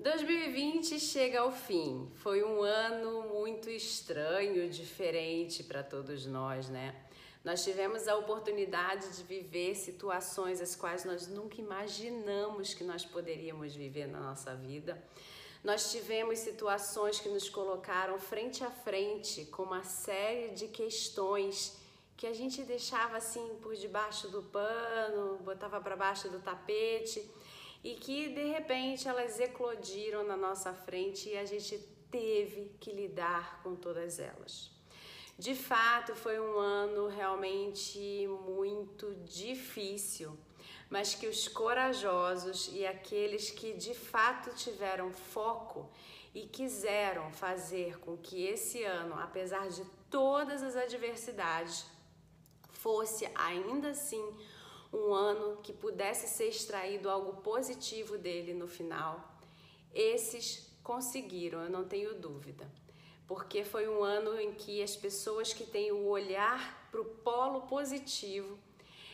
2020 chega ao fim. Foi um ano muito estranho, diferente para todos nós, né? Nós tivemos a oportunidade de viver situações as quais nós nunca imaginamos que nós poderíamos viver na nossa vida. Nós tivemos situações que nos colocaram frente a frente com uma série de questões que a gente deixava assim por debaixo do pano, botava para baixo do tapete e que de repente elas eclodiram na nossa frente e a gente teve que lidar com todas elas. De fato, foi um ano realmente muito difícil, mas que os corajosos e aqueles que de fato tiveram foco e quiseram fazer com que esse ano, apesar de todas as adversidades, fosse ainda assim um ano que pudesse ser extraído algo positivo dele no final. Esses conseguiram, eu não tenho dúvida, porque foi um ano em que as pessoas que têm o olhar para o polo positivo,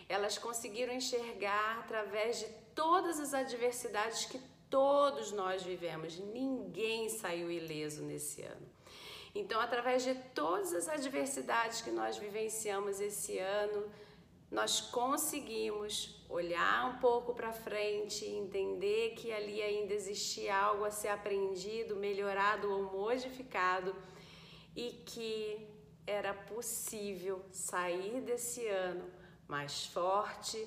elas conseguiram enxergar através de todas as adversidades que todos nós vivemos. Ninguém saiu ileso nesse ano. Então, através de todas as adversidades que nós vivenciamos esse ano, nós conseguimos olhar um pouco para frente, entender que ali ainda existia algo a ser aprendido, melhorado ou modificado e que era possível sair desse ano mais forte,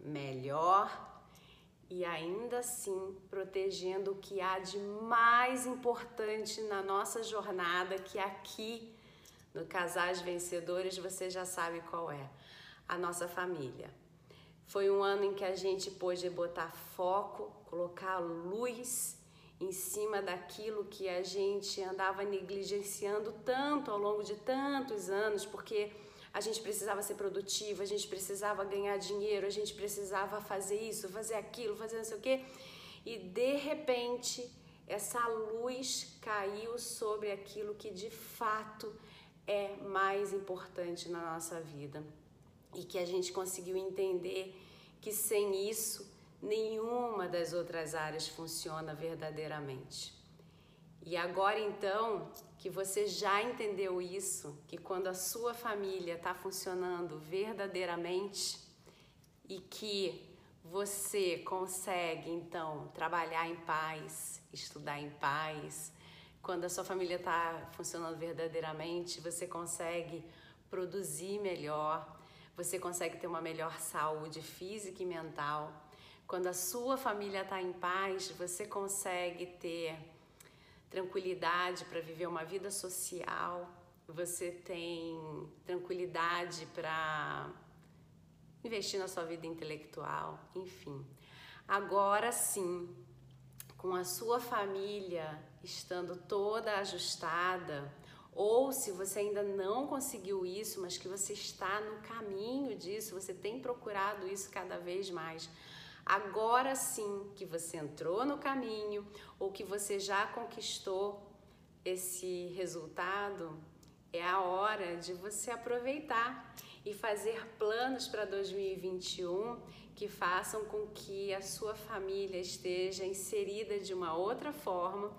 melhor e ainda assim protegendo o que há de mais importante na nossa jornada, que aqui no Casais Vencedores você já sabe qual é a nossa família. Foi um ano em que a gente pôde botar foco, colocar luz em cima daquilo que a gente andava negligenciando tanto ao longo de tantos anos, porque a gente precisava ser produtivo, a gente precisava ganhar dinheiro, a gente precisava fazer isso, fazer aquilo, fazer não sei o quê. E de repente, essa luz caiu sobre aquilo que de fato é mais importante na nossa vida e que a gente conseguiu entender que sem isso nenhuma das outras áreas funciona verdadeiramente. E agora então que você já entendeu isso, que quando a sua família está funcionando verdadeiramente e que você consegue então trabalhar em paz, estudar em paz, quando a sua família está funcionando verdadeiramente, você consegue produzir melhor, você consegue ter uma melhor saúde física e mental. Quando a sua família está em paz, você consegue ter tranquilidade para viver uma vida social, você tem tranquilidade para investir na sua vida intelectual, enfim. Agora sim, com a sua família estando toda ajustada, ou se você ainda não conseguiu isso, mas que você está no caminho disso, você tem procurado isso cada vez mais. Agora sim que você entrou no caminho ou que você já conquistou esse resultado, é a hora de você aproveitar e fazer planos para 2021 que façam com que a sua família esteja inserida de uma outra forma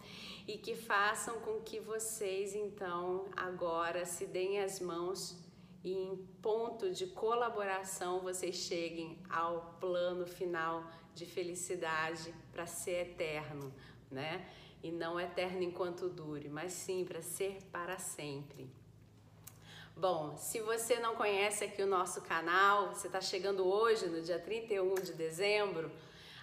e que façam com que vocês então agora se deem as mãos e em ponto de colaboração vocês cheguem ao plano final de felicidade para ser eterno, né? E não eterno enquanto dure, mas sim para ser para sempre. Bom, se você não conhece aqui o nosso canal, você está chegando hoje, no dia 31 de dezembro,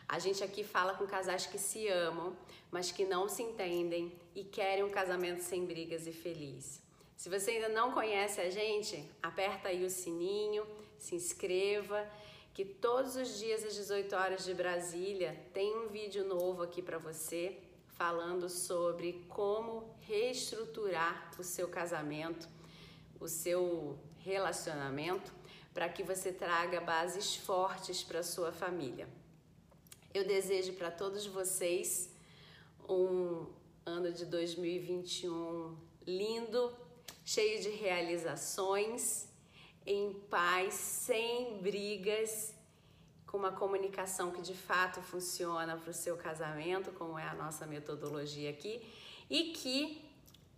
a gente aqui fala com casais que se amam, mas que não se entendem e querem um casamento sem brigas e feliz. Se você ainda não conhece a gente, aperta aí o sininho, se inscreva, que todos os dias às 18 horas de Brasília tem um vídeo novo aqui para você falando sobre como reestruturar o seu casamento o seu relacionamento para que você traga bases fortes para sua família. Eu desejo para todos vocês um ano de 2021 lindo, cheio de realizações, em paz, sem brigas, com uma comunicação que de fato funciona para o seu casamento, como é a nossa metodologia aqui, e que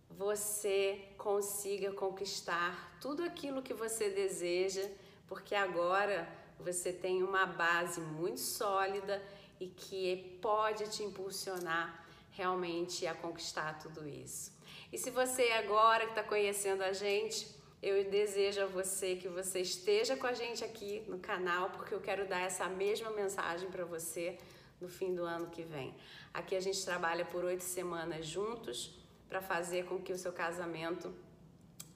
você consiga conquistar tudo aquilo que você deseja, porque agora você tem uma base muito sólida e que pode te impulsionar realmente a conquistar tudo isso. E se você agora que está conhecendo a gente, eu desejo a você que você esteja com a gente aqui no canal, porque eu quero dar essa mesma mensagem para você no fim do ano que vem. Aqui a gente trabalha por oito semanas juntos para fazer com que o seu casamento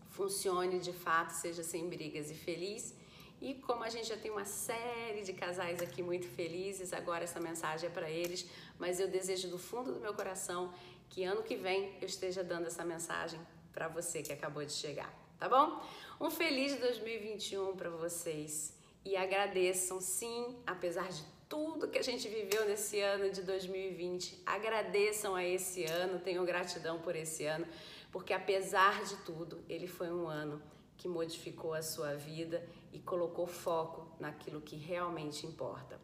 funcione de fato, seja sem brigas e feliz. E como a gente já tem uma série de casais aqui muito felizes, agora essa mensagem é para eles, mas eu desejo do fundo do meu coração que ano que vem eu esteja dando essa mensagem para você que acabou de chegar, tá bom? Um feliz 2021 para vocês e agradeçam sim, apesar de tudo que a gente viveu nesse ano de 2020. Agradeçam a esse ano, tenham gratidão por esse ano, porque apesar de tudo, ele foi um ano que modificou a sua vida e colocou foco naquilo que realmente importa.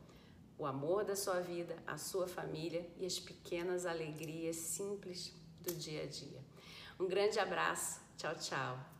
O amor da sua vida, a sua família e as pequenas alegrias simples do dia a dia. Um grande abraço. Tchau, tchau.